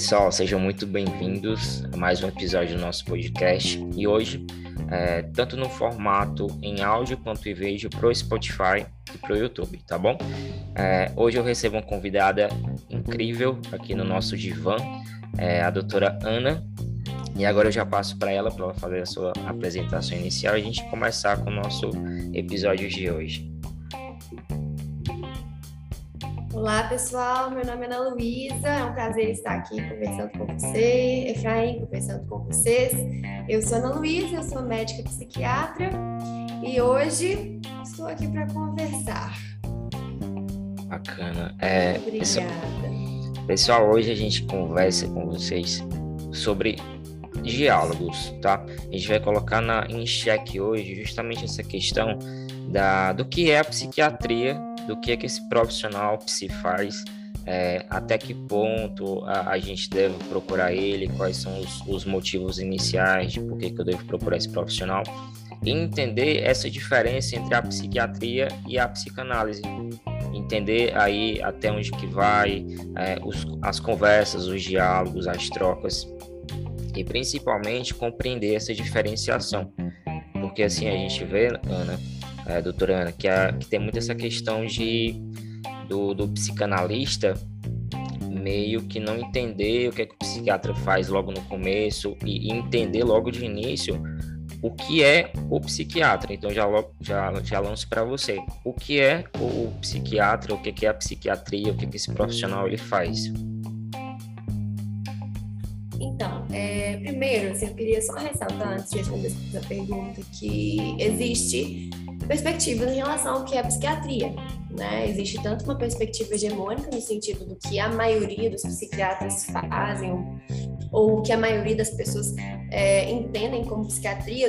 pessoal, sejam muito bem-vindos a mais um episódio do nosso podcast. E hoje, é, tanto no formato em áudio quanto em vídeo, para o Spotify e para o YouTube, tá bom? É, hoje eu recebo uma convidada incrível aqui no nosso divã, é, a doutora Ana. E agora eu já passo para ela para ela fazer a sua apresentação inicial e a gente começar com o nosso episódio de hoje. Olá, pessoal. Meu nome é Ana Luísa. É um prazer estar aqui conversando com você, Efraim, conversando com vocês. Eu sou Ana Luísa, eu sou médica psiquiatra e hoje estou aqui para conversar. Bacana. É, Obrigada. Pessoal, pessoal, hoje a gente conversa com vocês sobre diálogos, tá? A gente vai colocar na, em xeque hoje justamente essa questão da, do que é a psiquiatria do que é que esse profissional se faz, é, até que ponto a, a, gente deve procurar ele, quais são os, os motivos iniciais de por que, que eu devo procurar esse profissional, e entender essa diferença entre a psiquiatria e a psicanálise. Entender aí até onde que vai, é, os, as conversas, os diálogos, as trocas, e principalmente compreender essa diferenciação. Porque assim a gente vê, Ana, é, doutora Ana, que, a, que tem muito essa questão de do, do psicanalista meio que não entender o que, é que o psiquiatra faz logo no começo e, entender logo de início o que é o psiquiatra. Então já já já lanço para você. O que é o psiquiatra? O que é a psiquiatria? O que, é que esse profissional ele faz? Então, é, primeiro, assim, eu queria só ressaltar antes de responder essa pergunta que existe perspectivas em relação ao que é psiquiatria. Né? Existe tanto uma perspectiva hegemônica, no sentido do que a maioria dos psiquiatras fazem, ou o que a maioria das pessoas é, entendem como psiquiatria,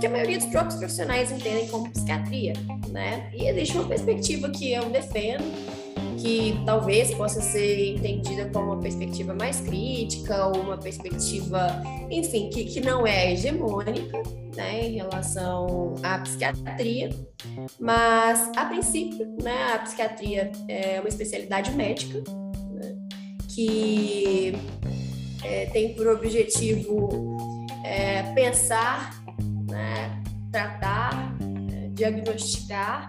que a maioria dos próprios profissionais entendem como psiquiatria. Né? E existe uma perspectiva que eu defendo, que talvez possa ser entendida como uma perspectiva mais crítica, ou uma perspectiva, enfim, que, que não é hegemônica, né, em relação à psiquiatria, mas a princípio, né, a psiquiatria é uma especialidade médica né, que é, tem por objetivo é, pensar, né, tratar, é, diagnosticar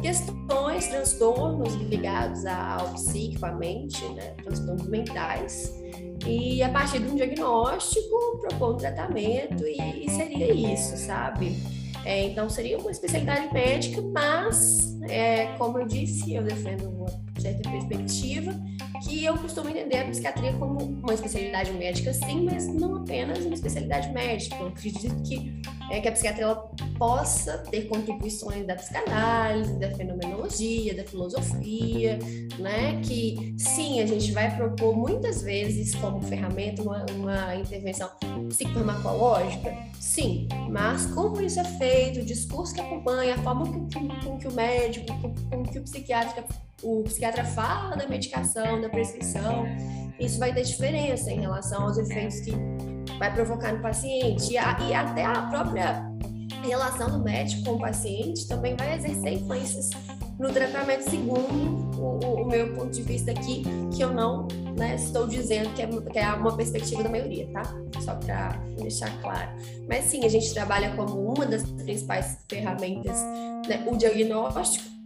questões, transtornos ligados ao psíquico, à mente, né, transtornos mentais, e a partir de um diagnóstico propor um tratamento e, e seria isso, sabe? É, então seria uma especialidade médica, mas é, como eu disse, eu defendo uma certa perspectiva que eu costumo entender a psiquiatria como uma especialidade médica, sim, mas não apenas uma especialidade médica. Eu acredito que, é, que a psiquiatria possa ter contribuições da psicanálise, da fenomenologia, da filosofia, né? Que sim, a gente vai propor muitas vezes como ferramenta uma, uma intervenção psicofarmacológica, sim, mas como isso é feito, o discurso que acompanha, a forma com que, com que o médico, com, com que o psiquiatra o psiquiatra fala da medicação, da prescrição, isso vai ter diferença em relação aos efeitos que vai provocar no paciente. E, a, e até a própria relação do médico com o paciente também vai exercer influências no tratamento, segundo o, o, meu ponto de vista aqui, que eu não né, estou dizendo que é, que é uma perspectiva da maioria, tá? Só para deixar claro. Mas sim, a gente trabalha como uma das principais ferramentas né, o diagnóstico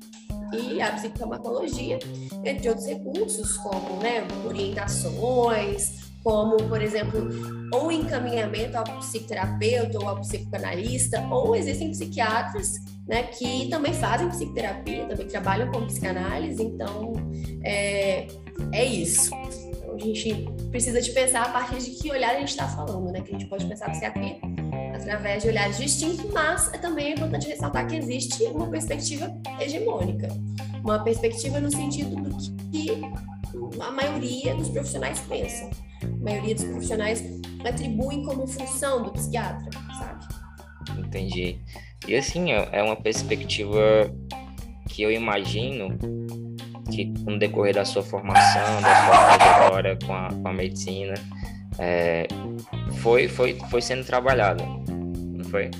e a psicofarmacologia, entre outros recursos, como né, orientações, como, por exemplo, ou encaminhamento ao psicoterapeuta ou ao psicanalista, ou existem psiquiatras né, que também fazem psicoterapia, também trabalham com psicanálise, então é, é isso. Então, a gente precisa de pensar a partir de que olhar a gente está falando, né? Que a gente pode pensar psiquiatria através de olhares distintos, mas também é importante ressaltar que existe uma perspectiva hegemônica, uma perspectiva no sentido do que a maioria dos profissionais pensam. A maioria dos profissionais atribuem como função do psiquiatra, sabe? Entendi. E assim, é uma perspectiva que eu imagino que no decorrer da sua formação, da sua trajetória com a, com a medicina, é, foi, foi, foi sendo trabalhada, não foi?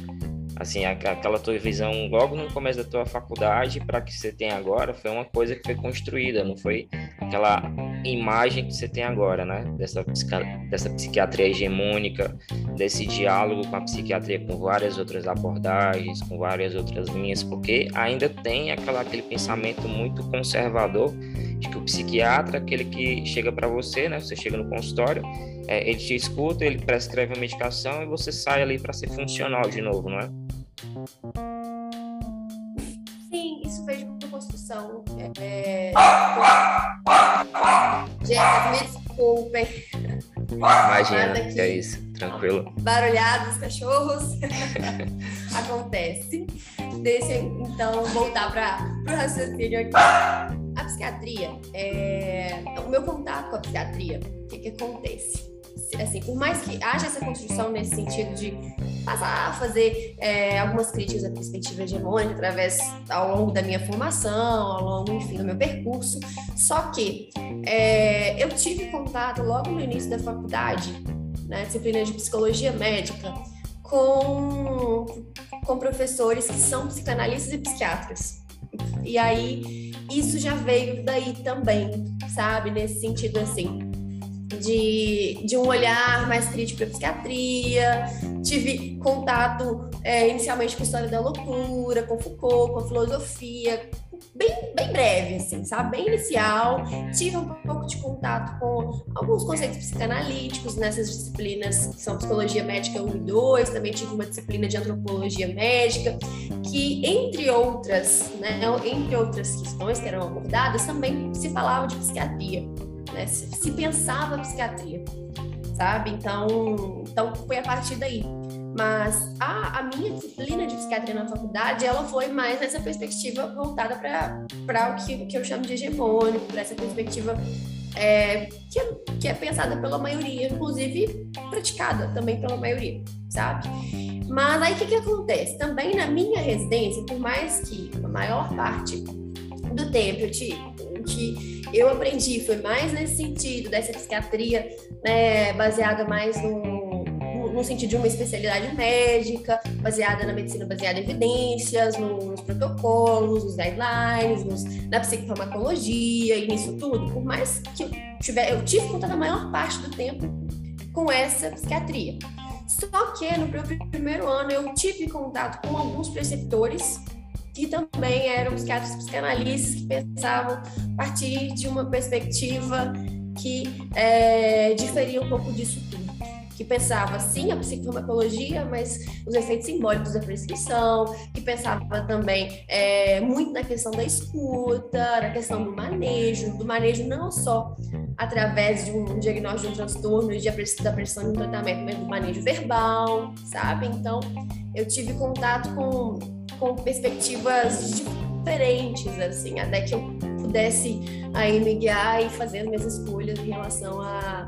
Assim, aquela tua visão logo no começo da tua faculdade para que você tem agora foi uma coisa que foi construída, não foi aquela imagem que você tem agora, né? Dessa, dessa psiquiatria hegemônica, desse diálogo com a psiquiatria com várias outras abordagens, com várias outras linhas, porque ainda tem aquela, aquele pensamento muito conservador de que o psiquiatra, aquele que chega para você, né? Você chega no consultório, é, ele te escuta, ele prescreve a medicação e você sai ali para ser funcional de novo, não é? Sim, isso fez uma construção. É... Me desculpem. Imagina, que é isso, tranquilo. Barulhados, cachorros. Acontece. Deixa então voltar para o raciocínio aqui. Psiquiatria, é... o meu contato com a psiquiatria, o que, que acontece? assim, por mais que haja essa construção nesse sentido de passar a fazer é, algumas críticas à perspectiva hegemônica através ao longo da minha formação, ao longo, enfim, do meu percurso, só que é, eu tive contato logo no início da faculdade, né, disciplina de psicologia médica, com, com professores que são psicanalistas e psiquiatras. E aí, isso já veio daí também, sabe? Nesse sentido, assim, de, de um olhar mais crítico para psiquiatria, tive contato é, inicialmente com a história da loucura, com Foucault, com a filosofia, bem, bem breve, assim, sabe? Bem inicial. Tive um pouco de contato com alguns conceitos psicanalíticos nessas disciplinas que são psicologia médica 1 e 2, também tive uma disciplina de antropologia médica, que, entre outras, né, entre outras questões que eram abordadas, também se falava de psiquiatria né? Se, se pensava psiquiatria, sabe? Então, então foi a partir daí. Mas a, a minha disciplina de psiquiatria na faculdade, ela foi mais nessa perspectiva voltada para o que, que eu chamo de hegemônico, para essa perspectiva é, que, é, que é pensada pela maioria, inclusive praticada também pela maioria, sabe? Mas aí o que, que acontece? Também na minha residência, por mais que a maior parte do tempo eu te, que eu aprendi foi mais nesse sentido, dessa psiquiatria né, baseada mais no, no sentido de uma especialidade médica, baseada na medicina baseada em evidências, nos protocolos, nos guidelines, nos, na psicofarmacologia e nisso tudo. Por mais que eu, tiver, eu tive contato a maior parte do tempo com essa psiquiatria. Só que no meu primeiro ano eu tive contato com alguns preceptores que também eram psiquiatras psicanalistas que pensavam a partir de uma perspectiva que é, diferia um pouco disso tudo. Que pensava, sim, a psicofarmacologia, mas os efeitos simbólicos da prescrição, que pensava também é, muito na questão da escuta, na questão do manejo, do manejo não só através de um diagnóstico de um transtorno e de da pressão no tratamento, mas do manejo verbal, sabe? Então, eu tive contato com com perspectivas diferentes, assim, até que eu pudesse aí me guiar e fazer as minhas escolhas em relação a,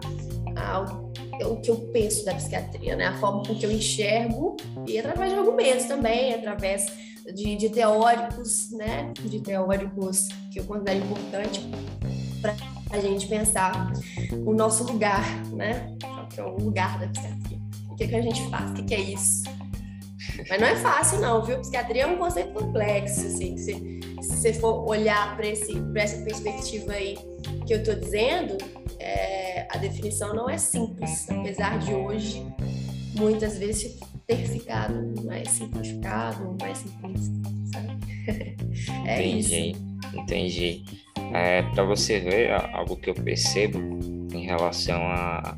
ao o que eu penso da psiquiatria, né? A forma com que eu enxergo e através de argumentos também, através de, de teóricos, né? De teóricos que eu considero importante para a gente pensar o nosso lugar, né? Que é o lugar da psiquiatria? O que, é que a gente faz? O que, que é isso? Mas não é fácil, não, viu? Psiquiatria é um conceito complexo, assim. Se, se você for olhar para essa perspectiva aí que eu estou dizendo, é, a definição não é simples, apesar de hoje muitas vezes ter ficado mais simplificado, mais simplista, sabe? é entendi, isso. entendi. É, para você ver algo que eu percebo em relação a,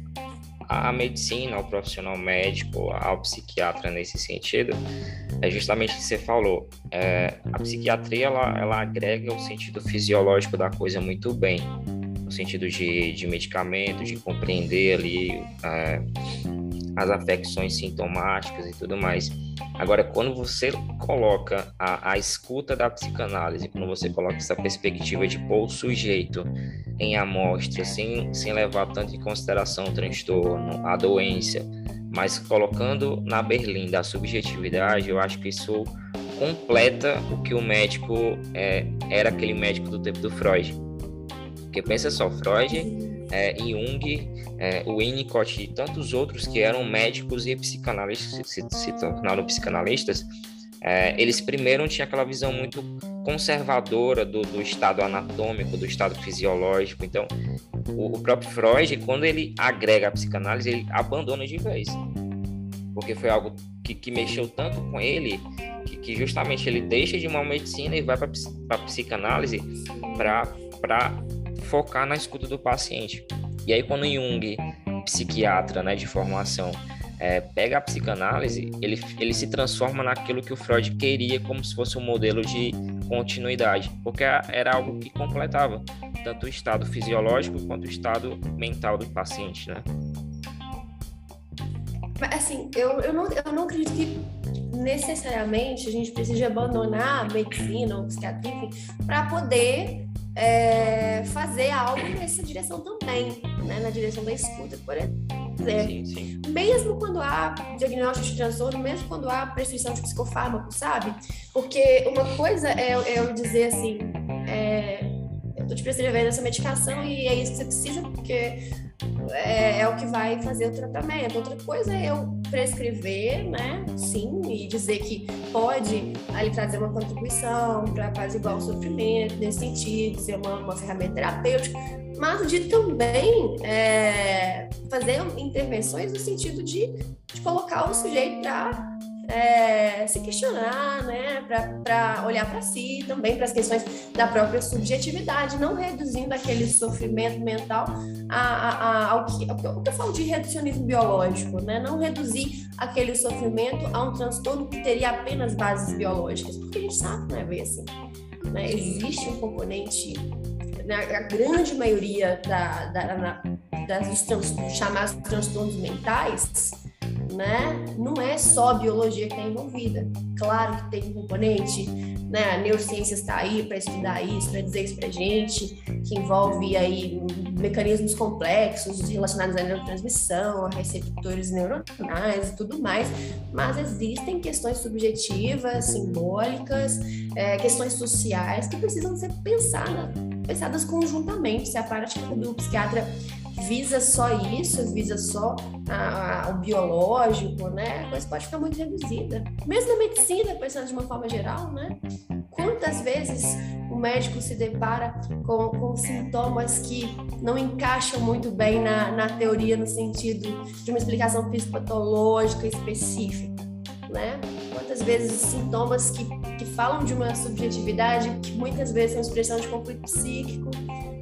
a medicina, ao profissional médico, ao psiquiatra nesse sentido, é justamente o que você falou. É, a psiquiatria ela, ela agrega o sentido fisiológico da coisa muito bem, no sentido de, de medicamento, de compreender ali é, as afecções sintomáticas e tudo mais. Agora, quando você coloca a, a, escuta da psicanálise, quando você coloca essa perspectiva de pôr o sujeito em amostra, sem, sem levar tanto em consideração o transtorno, a doença, mas colocando na berlim da subjetividade, eu acho que isso completa o que o médico é, era aquele médico do tempo do Freud. Porque pensa só, Freud é, Jung, é, Winnicott e tantos outros que eram médicos e psicanalistas, se, se tornaram psicanalistas, é, eles primeiro tinham aquela visão muito conservadora do, do, estado anatômico, do estado fisiológico. Então, o, o, próprio Freud, quando ele agrega a psicanálise, ele abandona de vez. Porque foi algo que, que mexeu tanto com ele que, que, justamente ele deixa de uma medicina e vai para a psicanálise para focar na escuta do paciente. E aí, quando Jung, psiquiatra né, de formação, é, pega a psicanálise, ele, ele se transforma naquilo que o Freud queria como se fosse um modelo de continuidade, porque era algo que completava tanto o estado fisiológico quanto o estado mental do paciente, né? Assim, eu, eu, não, eu não acredito que necessariamente a gente precisa abandonar a medicina ou psiquiatria, para poder é, fazer algo nessa direção também, né? na direção da escuta, por exemplo. Sim, sim. Mesmo quando há diagnóstico de transtorno, mesmo quando há prescrição de psicofármaco, sabe? Porque uma coisa é, é eu dizer assim, é, eu tô te prescrevendo essa medicação e é isso que você precisa, porque é, é, o que vai fazer o tratamento. Outra coisa é eu prescrever, né? Sim, e dizer que pode ali trazer uma contribuição para apaziguar o sofrimento, nesse sentido, ser uma, uma ferramenta terapêutica mas de também é, fazer intervenções no sentido de, de colocar o sujeito para é, se questionar, né, para olhar para si, também para as questões da própria subjetividade, não reduzindo aquele sofrimento mental a, a, a, ao, que, ao que eu falo de reducionismo biológico, né, não reduzir aquele sofrimento a um transtorno que teria apenas bases biológicas, porque a gente sabe, não é bem assim. Né? Existe um componente na a grande maioria da, da, na, das trans, chamados transtornos mentais, né, não é só a biologia que está envolvida. Claro que tem um componente, né, a neurociência está aí para estudar isso, para dizer isso para gente, que envolve aí mecanismos complexos relacionados à neurotransmissão, a receptores neuronais e tudo mais, mas existem questões subjetivas, simbólicas, é, questões sociais que precisam ser pensadas pensadas conjuntamente. Se a prática do psiquiatra visa só isso, visa só a, a, o biológico, né? A coisa pode ficar muito reduzida. Mesmo na medicina, pensando de uma forma geral, né? Quantas vezes o médico se depara com, com sintomas que não encaixam muito bem na, na teoria, no sentido de uma explicação fisiopatológica específica, né? Quantas vezes sintomas que, que falam de uma subjetividade que muitas vezes são expressão de conflito psíquico,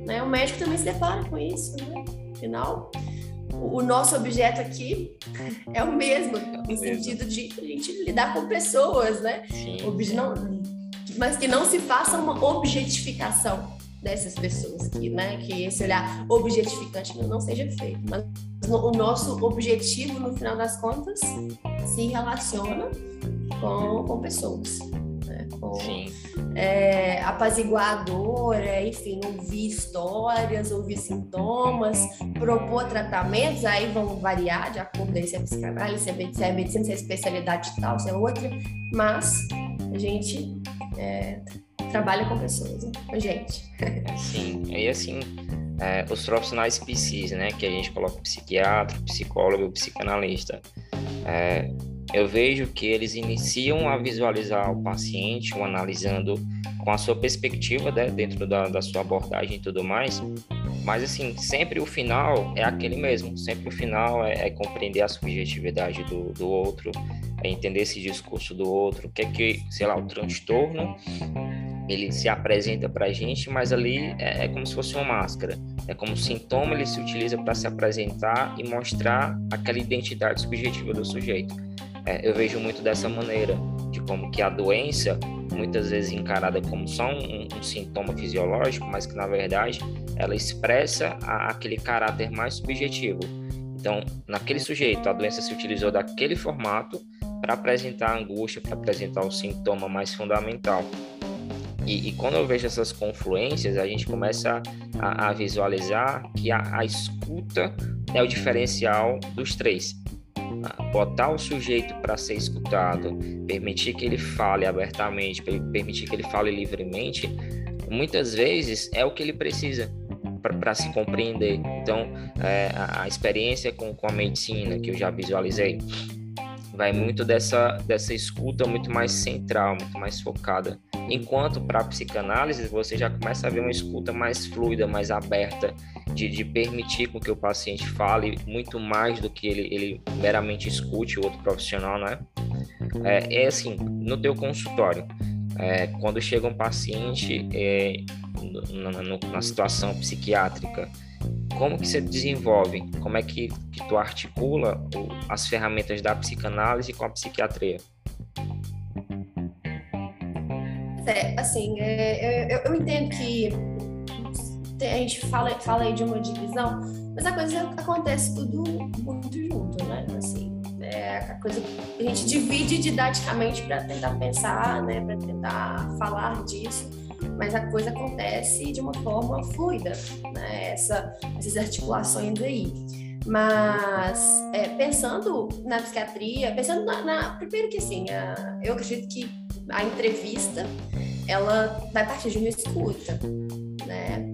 né? O médico também se depara com isso, né? Afinal, o nosso objeto aqui é o mesmo, é no sentido de a gente lidar com pessoas, né? Não, mas que não se faça uma objetificação dessas pessoas, que, né, que esse olhar objetificante não seja feito. Mas o nosso objetivo, no final das contas, se relaciona com, com pessoas. Né? Com, Sim. É, apaziguadora, enfim, ouvir histórias, ouvir sintomas, propor tratamentos, aí vão variar de acordo com se é psicanálise, se é medicina, se é, medicina, se é especialidade tal, se é outra, mas a gente é, trabalha com pessoas, né? com gente. Sim, e assim, é, os profissionais PCs, né, que a gente coloca psiquiatra, psicólogo, psicanalista, é, eu vejo que eles iniciam a visualizar o paciente, o analisando com a sua perspectiva né, dentro da, da sua abordagem e tudo mais, mas assim, sempre o final é aquele mesmo, sempre o final é, é compreender a subjetividade do, do outro, é entender esse discurso do outro, o que é que, sei lá, o transtorno ele se apresenta para a gente, mas ali é, é, como se fosse uma máscara. É como sintoma ele se utiliza para se apresentar e mostrar aquela identidade subjetiva do sujeito. É, eu vejo muito dessa maneira, de como que a doença, muitas vezes encarada como só um, um sintoma fisiológico, mas que na verdade ela expressa a, aquele caráter mais subjetivo. Então, naquele sujeito, a doença se utilizou daquele formato para apresentar a angústia, para apresentar o sintoma mais fundamental. E, e, quando eu vejo essas confluências, a gente começa a, a visualizar que a, a, escuta é o diferencial dos três. Botar o sujeito para ser escutado, permitir que ele fale abertamente, permitir que ele fale livremente, muitas vezes é o que ele precisa para se compreender. Então, é, a, a, experiência com, com a medicina que eu já visualizei vai muito dessa, dessa escuta muito mais central, muito mais focada. Enquanto para psicanálise você já começa a ver uma escuta mais fluida, mais aberta, de, de permitir com que o paciente fale muito mais do que ele, ele meramente escute o outro profissional, né? É, é assim, no teu consultório, é, quando chega um paciente é, na, na, na, situação psiquiátrica, como que você desenvolve? Como é que, que tu articula o, as ferramentas da psicanálise com a psiquiatria? É, assim, é, eu, eu, entendo que a gente fala, fala aí de uma divisão, mas a coisa acontece tudo muito junto, né? Assim, é a coisa a gente divide didaticamente para tentar pensar, né? Para tentar falar disso, mas a coisa acontece de uma forma fluida, né? Essa, essas articulações aí. Mas é, pensando na psiquiatria, pensando na, na primeiro que assim, a, eu acredito que a entrevista ela vai partir de uma escuta, né?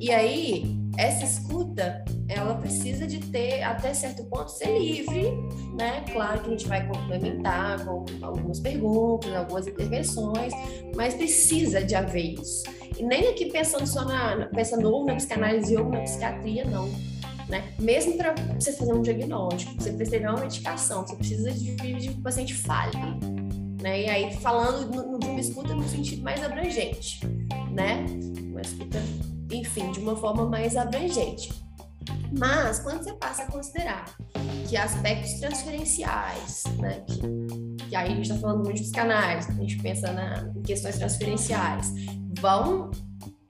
E aí essa escuta ela precisa de ter até certo ponto ser livre, né? Claro que a gente vai complementar com algumas perguntas, algumas intervenções, mas precisa de haver isso. E nem aqui pensando só na pensando ou na psicanálise ou na psiquiatria não. Né? Mesmo para você fazer um diagnóstico, você prescrever uma medicação, você precisa de que o paciente fale né? E aí falando de uma escuta no sentido mais abrangente, né? Uma escuta, enfim, de uma forma mais abrangente. Mas quando você passa a considerar que aspectos transferenciais, né? Que, que aí a gente está falando muito dos canais, a gente pensa na, em questões transferenciais, vão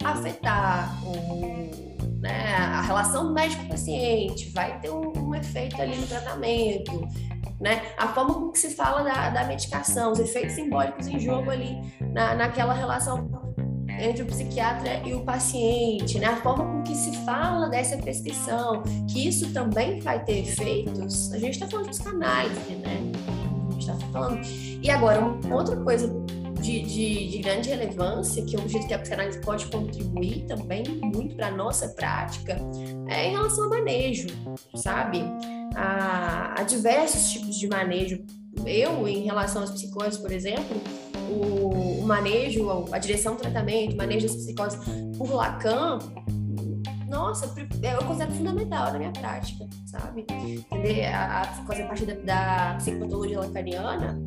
afetar o, né, a relação médico-paciente, vai ter um, um efeito ali no tratamento, né? A forma como que se fala da, da medicação, os efeitos simbólicos em jogo ali na, naquela relação entre o psiquiatra e o paciente, né? A forma com que se fala dessa prescrição, que isso também vai ter efeitos. A gente está falando de psicanálise, né? A gente está falando. E agora, uma outra coisa de, de, de, grande relevância, que eu acredito que a psicanálise pode contribuir também muito para a nossa prática, é em relação ao manejo, sabe? a, a diversos tipos de manejo. Eu, em relação às psicoses, por exemplo, o, manejo, a direção do tratamento, o manejo das psicoses por Lacan, nossa, eu considero fundamental na minha prática, sabe? Entender a, a psicose a partir da, da psicopatologia lacaniana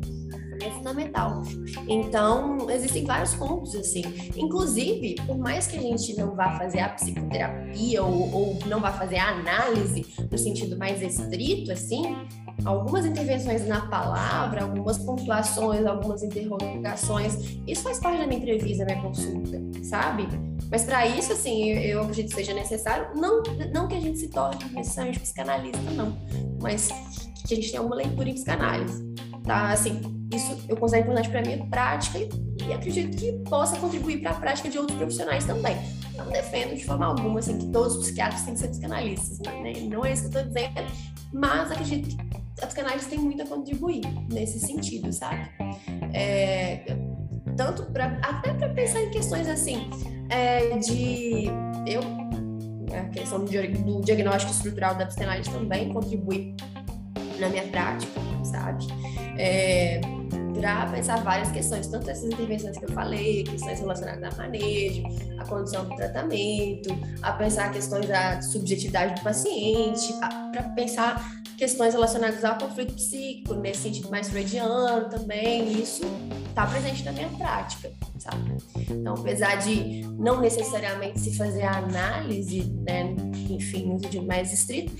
é fundamental. Então, existem vários pontos, assim. Inclusive, por mais que a gente não vá fazer a psicoterapia ou, ou não vá fazer a análise no sentido mais estrito, assim, algumas intervenções na palavra, algumas pontuações, algumas interrogações, isso faz parte da minha entrevista, da minha consulta, sabe? Mas para isso, assim, eu, acredito que seja necessário, não, não que a gente se torne necessariamente psicanalista, não, mas que a gente tenha uma leitura em psicanálise, tá? Assim, isso eu considero importante para a minha prática e, acredito que possa contribuir para a prática de outros profissionais também. Não defendo de forma alguma assim, que todos os psiquiatras têm que ser psicanalistas, né? não é isso que eu estou dizendo, mas acredito que a psicanálise tem muito a contribuir nesse sentido, sabe? É, tanto para até para pensar em questões assim é, de eu a questão do, do diagnóstico estrutural da psicanálise também contribui na minha prática, sabe? É, para pensar várias questões, tanto essas intervenções que eu falei, questões relacionadas a manejo, a condição do tratamento, a pensar questões da subjetividade do paciente, para pensar questões relacionadas ao conflito psíquico, nesse sentido mais freudiano também, isso está presente na minha prática, sabe? Então, apesar de não necessariamente se fazer a análise, né, enfim, no sentido mais estrito,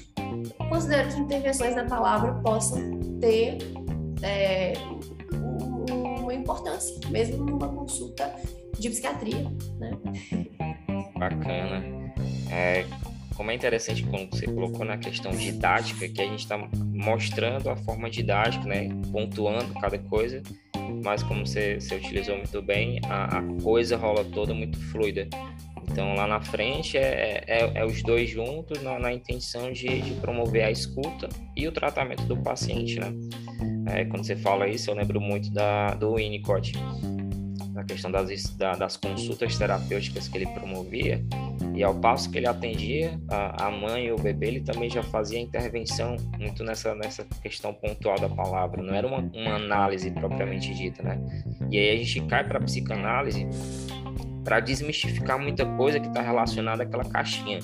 considero que intervenções na palavra possam ter é, importância, mesmo numa consulta de psiquiatria, né? Bacana. É, como é interessante quando você colocou na questão didática, que a gente está mostrando a forma didática, né? Pontuando cada coisa, mas como você, você utilizou muito bem, a, a coisa rola toda muito fluida. Então, lá na frente, é, é, é os dois juntos na, na intenção de, de, promover a escuta e o tratamento do paciente, né? É, quando você fala isso, eu lembro muito da, do Winnicott, na questão das, da, das consultas terapêuticas que ele promovia, E ao passo que ele atendia a, a mãe e o bebê, ele também já fazia intervenção muito nessa, nessa questão pontual da palavra, não era uma, uma análise propriamente dita, né? E aí a gente cai para a psicanálise para desmistificar muita coisa que está relacionada àquela caixinha.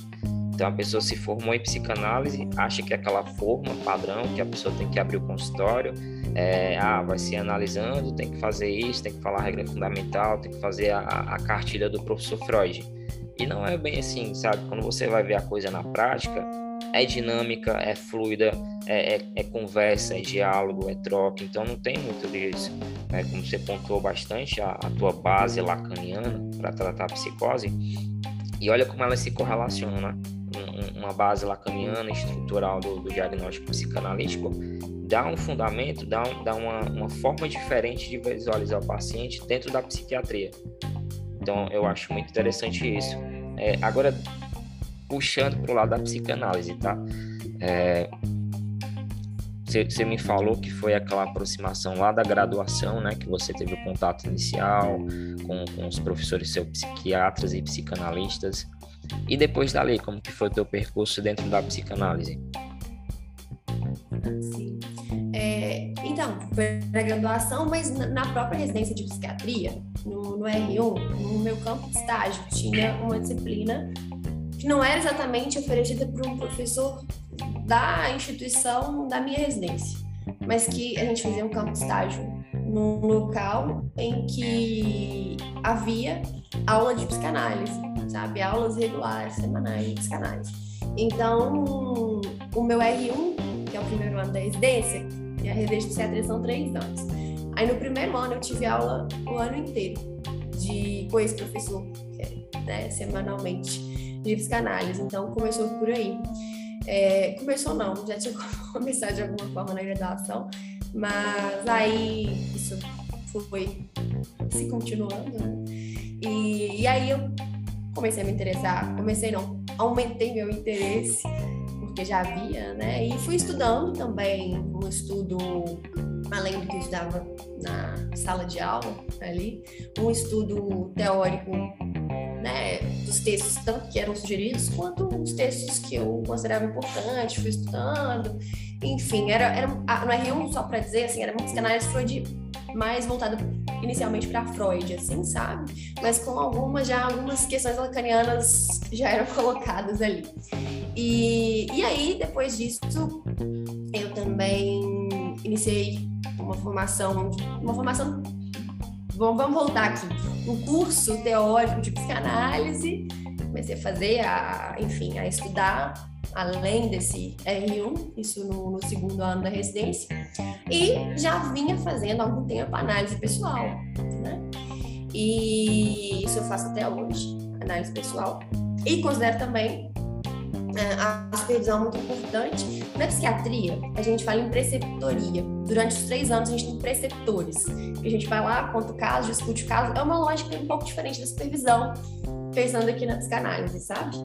Então a pessoa se formou em psicanálise, acha que é aquela forma padrão que a pessoa tem que abrir o consultório, é, ah, vai se analisando, tem que fazer isso, tem que falar a regra fundamental, tem que fazer a, a cartilha do professor Freud. E não é bem assim, sabe? Quando você vai ver a coisa na prática, é dinâmica, é fluida, é, é, é conversa, é diálogo, é troca, então não tem muito disso. Né? Como você pontuou bastante, a, a tua base lacaniana para tratar a psicose, e olha como elas se correlacionam, né? Uma base lacaniana estrutural do, do, diagnóstico psicanalítico dá um fundamento, dá, um, dá uma, uma forma diferente de visualizar o paciente dentro da psiquiatria. Então, eu acho muito interessante isso. É, agora, puxando para o lado da psicanálise, tá? Você é, me falou que foi aquela aproximação lá da graduação, né? Que você teve o contato inicial com, com os professores seus psiquiatras e psicanalistas. E depois dali, como que foi o teu percurso dentro da psicanálise? Sim. É, então, foi graduação, mas na própria residência de psiquiatria, no, no R1, no meu campo de estágio, tinha uma disciplina que não era exatamente oferecida por um professor da instituição da minha residência, mas que a gente fazia um campo de estágio num local em que havia aula de psicanálise, sabe? Aulas regulares, semanais de psicanálise. Então, o meu R1, que é o primeiro ano da residência, e a residência de psiquiatria são três anos. Aí no primeiro ano eu tive aula o ano inteiro de com esse professor, né, semanalmente, de psicanálise. Então começou por aí. É, começou não, já tinha começado de alguma forma na graduação, mas aí isso foi se continuando, né? E, e aí eu comecei a me interessar, comecei não, aumentei meu interesse, porque já havia, né? E fui estudando também, um estudo, além do que eu estudava na sala de aula ali, um estudo teórico né, dos textos, tanto que eram sugeridos, quanto os textos que eu considerava importante, fui estudando. Enfim, era, era no R1, só para dizer, assim, era muitos canais Freud mais voltado inicialmente para Freud, assim, sabe? Mas com algumas, já algumas questões lacanianas já eram colocadas ali. E, e aí, depois disso, eu também iniciei uma formação, uma formação vamos voltar aqui. Um curso teórico de psicanálise, comecei a fazer, a, enfim, a estudar além desse R1, isso no, no, segundo ano da residência, e já vinha fazendo há algum tempo análise pessoal, né? E isso eu faço até hoje, análise pessoal, e considero também a supervisão muito importante. Na psiquiatria, a gente fala em preceptoria. Durante os três anos, a gente tem preceptores. A gente vai lá, conta o caso, discute o caso. É uma lógica um pouco diferente da supervisão, pensando aqui na psicanálise, sabe?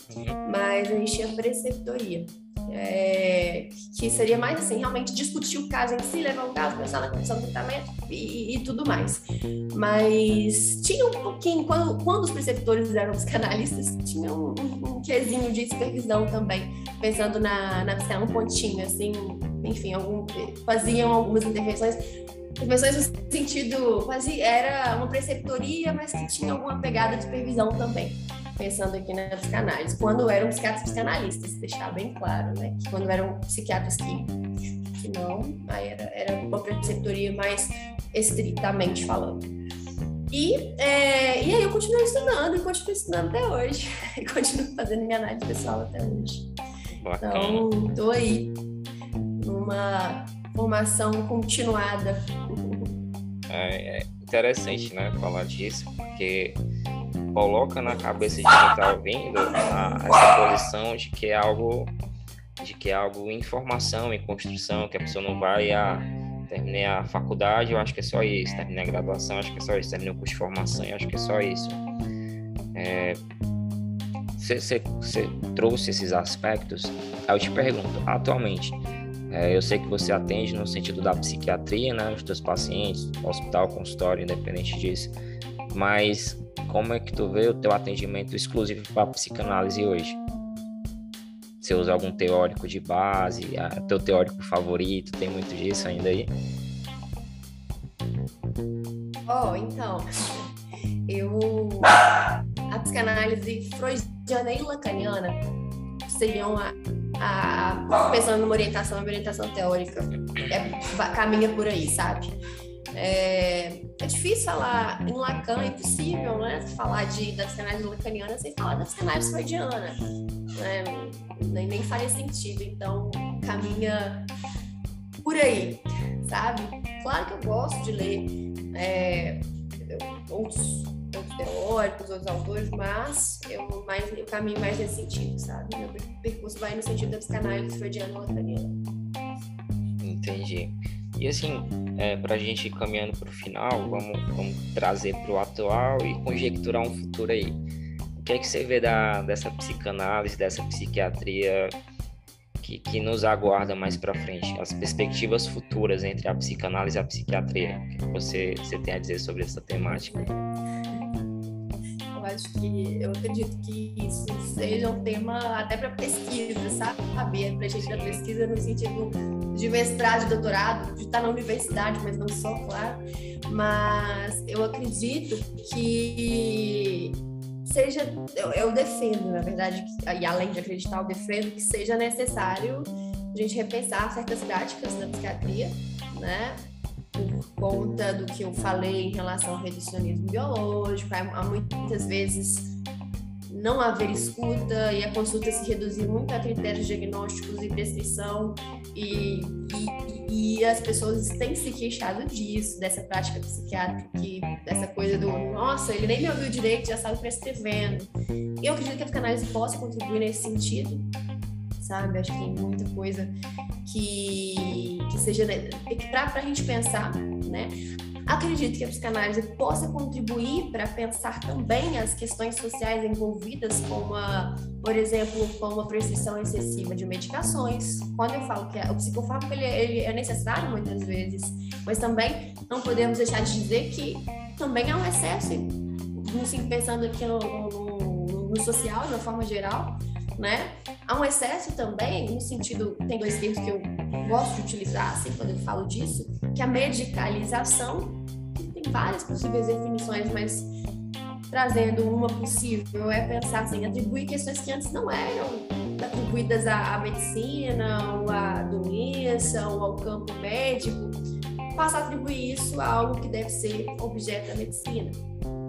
Mas a gente tinha preceptoria é, que seria mais assim, realmente discutir o caso em si, levar o caso, pensar na condição do tratamento e, e, tudo mais. Mas tinha um pouquinho, quando, quando os preceptores eram psicanalistas, tinha um, um, quesinho de supervisão também, pensando na, na um pontinho, assim, enfim, algum, faziam algumas intervenções intervenções no sentido, fazia, era uma preceptoria, mas que tinha alguma pegada de supervisão também pensando aqui na psicanálise, quando eram psiquiatras psicanalistas, deixar bem claro, né? Quando eram psiquiatras que, que não, aí era, era uma preceptoria mais estritamente falando. E, é, e aí eu continuo estudando e continuo estudando até hoje. E continuo fazendo minha análise pessoal até hoje. Bacana. Então, estou aí numa formação continuada. É, é interessante, né, falar disso, porque coloca na cabeça de quem está ouvindo a, essa posição de que é algo de que é algo em formação, em construção, que a pessoa não vai a terminei a faculdade, eu acho que é só isso, terminei a graduação, acho que é só isso, terminei o curso de formação, eu acho que é só isso. Você é, trouxe esses aspectos, aí eu te pergunto, atualmente, é, eu sei que você atende no sentido da psiquiatria, né, os teus pacientes, hospital, consultório, independente disso, mas como é que tu vê o teu atendimento exclusivo para psicanálise hoje? Você usa algum teórico de base? A, teu teórico favorito? Tem muito disso ainda aí? Oh, então, eu a psicanálise freudiana e lacaniana seriam a, a pensando numa orientação, uma orientação teórica, é, caminha por aí, sabe? É, é, difícil falar em Lacan, é impossível, né? Falar de, da psicanálise lacaniana sem falar da psicanálise freudiana. Né? Nem, nem faria sentido. Então, caminha por aí, sabe? Claro que eu gosto de ler é, outros, outros teóricos, outros autores, mas eu, mais, eu caminho mais nesse sentido, sabe? Meu percurso vai no sentido da psicanálise freudiana lacaniana. Entendi. E assim, é, para a gente ir caminhando para o final, vamos, vamos trazer para o atual e conjecturar um futuro aí. O que é que você vê da, dessa psicanálise, dessa psiquiatria que, que nos aguarda mais para frente? As perspectivas futuras entre a psicanálise e a psiquiatria. O que você, você tem a dizer sobre essa temática? Eu acho que, eu acredito que isso seja um tema até para pesquisa, sabe? Para a gente da pesquisa no sentido de mestrado, de doutorado, de estar na universidade, mas não só, claro. Mas eu acredito que seja, eu, eu defendo, na verdade, e além de acreditar, eu defendo que seja necessário a gente repensar certas práticas da psiquiatria, né? Por conta do que eu falei em relação ao reducionismo biológico, há muitas vezes não haver escuta e a consulta se reduzir muito a critérios diagnósticos e prescrição e, e, e, as pessoas têm se queixado disso, dessa prática psiquiátrica, que, dessa coisa do nossa, ele nem me ouviu direito, já sabe prescrevendo. Eu acredito que a psicanálise possa contribuir nesse sentido, sabe? Acho que tem muita coisa que, que seja para a gente pensar, né? Acredito que a psicanálise possa contribuir para pensar também as questões sociais envolvidas, como, a, por exemplo, como a prescrição excessiva de medicações. Quando eu falo que o psicofármaco ele, ele é necessário muitas vezes, mas também não podemos deixar de dizer que também há um excesso, assim, pensando aqui no, no, no social, de uma forma geral, né? Há um excesso também, no sentido, tem dois termos que eu gosto de utilizar, assim, quando eu falo disso, que é a medicalização, que tem várias possíveis definições, mas trazendo uma possível é pensar assim, atribuir questões que antes não eram atribuídas à, à medicina, ou à doença, ou ao campo médico, passar a atribuir isso a algo que deve ser objeto da medicina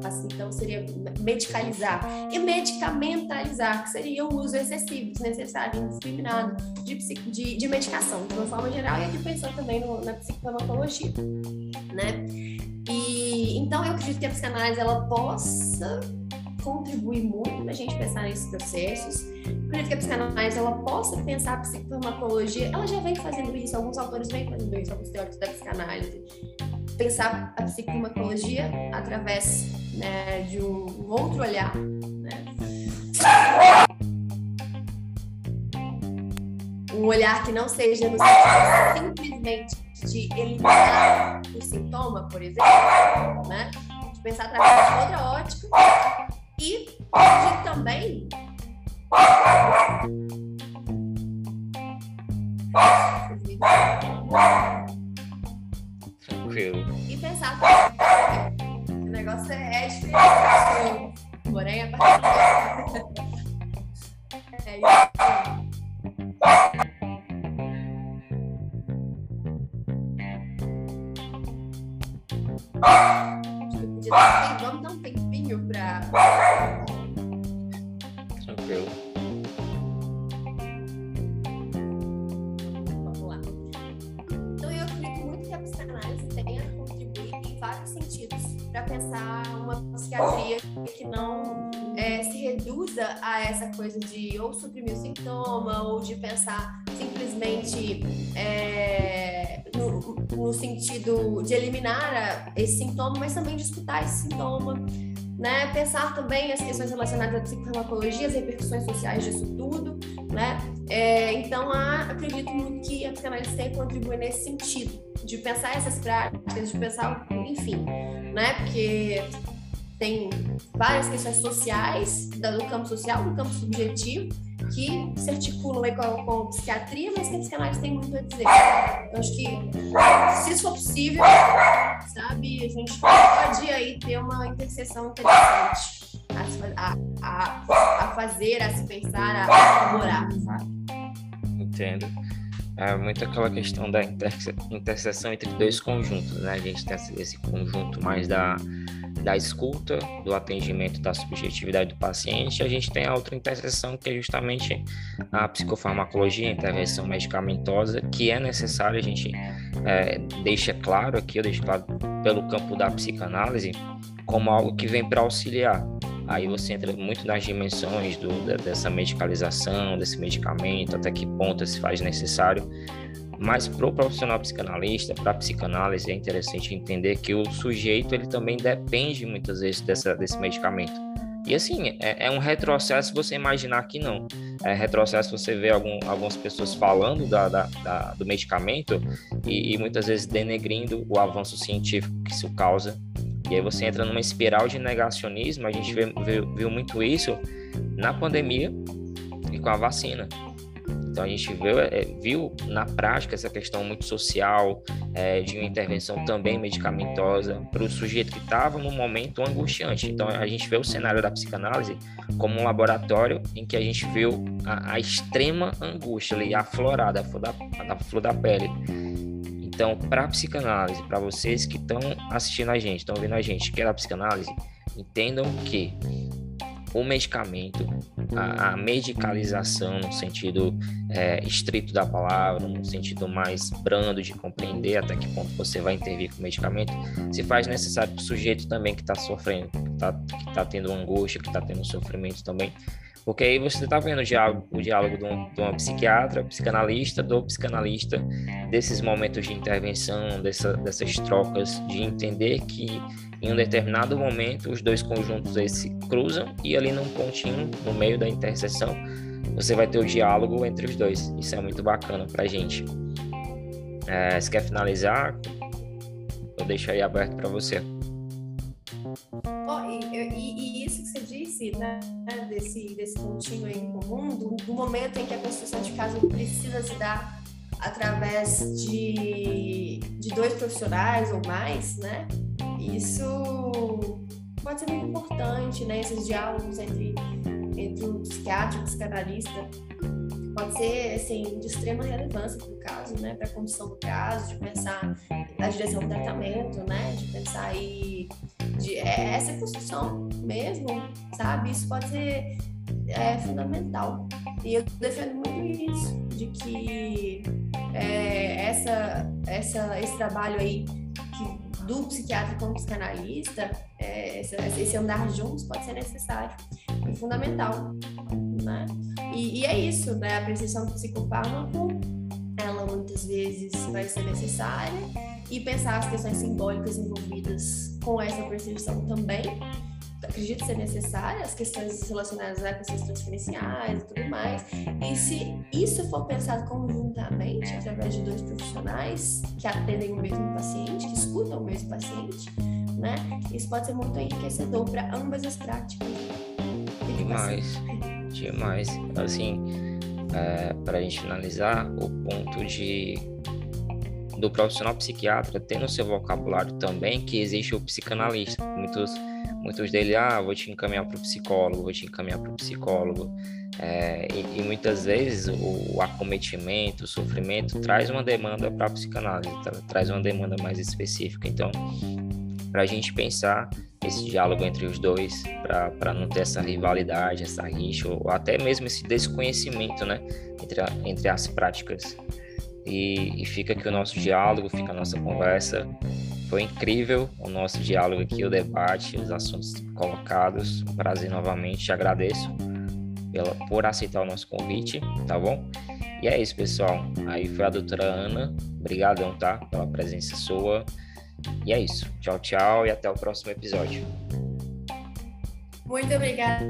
assim, então seria medicalizar e medicamentalizar, que seria o uso excessivo, desnecessário, indiscriminado de, de, de medicação, de uma forma geral, e aqui pensando também no, na psicofarmacologia, né? E então eu acredito que a psicanálise ela possa contribuir muito para a gente pensar nesses processos. Acredito que a psicanálise ela possa pensar a psicofarmacologia, ela já vem fazendo isso, alguns autores vêm fazendo isso, alguns teóricos da psicanálise pensar a psicofarmacologia através né, de um outro olhar. Né? Um olhar que não seja no sentido simplesmente de eliminar o sintoma, por exemplo, né? de pensar através de outra ótica e de também Tranquilo. E pensar que o negócio é diferente. Porém, a partir É isso. Acho que eu podia dar, vamos dar um tempinho para Tranquilo. psiquiatria que não é, se reduza a essa coisa de ou suprimir o sintoma ou de pensar simplesmente é, no, sentido de eliminar esse sintoma, mas também de escutar esse sintoma. Né? Pensar também as questões relacionadas à psicofarmacologia, as repercussões sociais disso tudo, né? É, então, há, acredito muito que a psicanálise tem contribuir nesse sentido, de pensar essas práticas, de pensar, enfim, né? Porque tem várias questões sociais, do campo social, do campo subjetivo, que se articulam aí com, com psiquiatria, mas que a psicanálise tem muito a dizer. Então, acho que, se isso for possível, sabe, a gente pode aí ter uma interseção interessante a, a, a fazer, a se pensar, a elaborar, sabe? Entendo. É muito aquela questão da interseção entre dois conjuntos, né? A gente tem esse conjunto mais da da escuta, do atendimento da subjetividade do paciente, a gente tem a outra interseção que é justamente a psicofarmacologia, a intervenção medicamentosa, que é necessária, a gente é, deixa claro aqui, eu deixo claro pelo campo da psicanálise, como algo que vem para auxiliar. Aí você entra muito nas dimensões do, dessa medicalização, desse medicamento, até que ponto se faz necessário mas para o profissional psicanalista, para a psicanálise, é interessante entender que o sujeito ele também depende muitas vezes dessa, desse medicamento. E assim, é, é, um retrocesso você imaginar que não. É retrocesso você ver algum, algumas pessoas falando da, da, da do medicamento e, e, muitas vezes denegrindo o avanço científico que isso causa. E aí você entra numa espiral de negacionismo. A gente viu, viu, viu muito isso na pandemia e com a vacina. Então a gente viu, é, viu na prática essa questão muito social, é, de uma intervenção também medicamentosa para o sujeito que estava num momento angustiante. Então a gente vê o cenário da psicanálise como um laboratório em que a gente viu a, a extrema angústia ali, aflorada, a flor da, a flor da pele. Então, para psicanálise, para vocês que estão assistindo a gente, estão vendo a gente, que é da psicanálise, entendam que o medicamento, a, a medicalização no sentido é, estrito da palavra, no sentido mais brando de compreender até que ponto você vai intervir com o medicamento, se faz necessário para o sujeito também que está sofrendo, que está tá tendo angústia, que está tendo sofrimento também, porque aí você está vendo o diálogo, o diálogo de, um, de uma psiquiatra, psicanalista, do psicanalista, desses momentos de intervenção, dessa, dessas trocas, de entender que em um determinado momento os dois conjuntos se cruzam e ali num pontinho, no meio da interseção, você vai ter o diálogo entre os dois. Isso é muito bacana para gente. É, quer finalizar, eu deixo aí aberto para você. Oh, e, e, e, isso que você disse, né, desse, desse pontinho aí em comum, do, do momento em que a construção de caso precisa se dar através de, de dois profissionais ou mais, né? Isso pode ser muito importante, né? Esses diálogos entre, entre o psiquiatra e o psicanalista pode ser assim de extrema relevância para o caso, né, para a condição do caso, de pensar na direção do tratamento, né, de pensar aí de é, essa construção mesmo, sabe? Isso pode ser é, fundamental. E eu defendo muito isso, de que é, essa, essa, esse trabalho aí que, do psiquiatra com o psicanalista, é, esse andar juntos pode ser necessário e fundamental, né? E, e é isso, né? A prescrição do psicofármaco, ela muitas vezes vai ser necessária e pensar as questões simbólicas envolvidas com essa prescrição também, acredito ser necessária, as questões relacionadas a questões transferenciais e tudo mais. E se isso for pensado conjuntamente, através de dois profissionais que atendem o mesmo paciente, que escutam o mesmo paciente, né? Isso pode ser muito enriquecedor para ambas as práticas. Demais, demais. Assim, é, para a gente finalizar, o ponto de do profissional psiquiatra ter no seu vocabulário também que existe o psicanalista. Muitos muitos deles, ah, vou te encaminhar para o psicólogo, vou te encaminhar para o psicólogo. É, e, e, muitas vezes o, o, acometimento, o sofrimento traz uma demanda para a psicanálise, tá? traz uma demanda mais específica. Então, para a gente pensar esse diálogo entre os dois, para não ter essa rivalidade, essa rixa, ou até mesmo esse desconhecimento né, entre, a, entre as práticas. E, e fica aqui o nosso diálogo, fica a nossa conversa. Foi incrível o nosso diálogo aqui, o debate, os assuntos colocados. Prazer novamente, te agradeço pela, por aceitar o nosso convite, tá bom? E é isso, pessoal. Aí foi a doutora Ana. Obrigadão, tá? Pela presença sua. E é isso. Tchau, tchau e até o próximo episódio. Muito obrigada.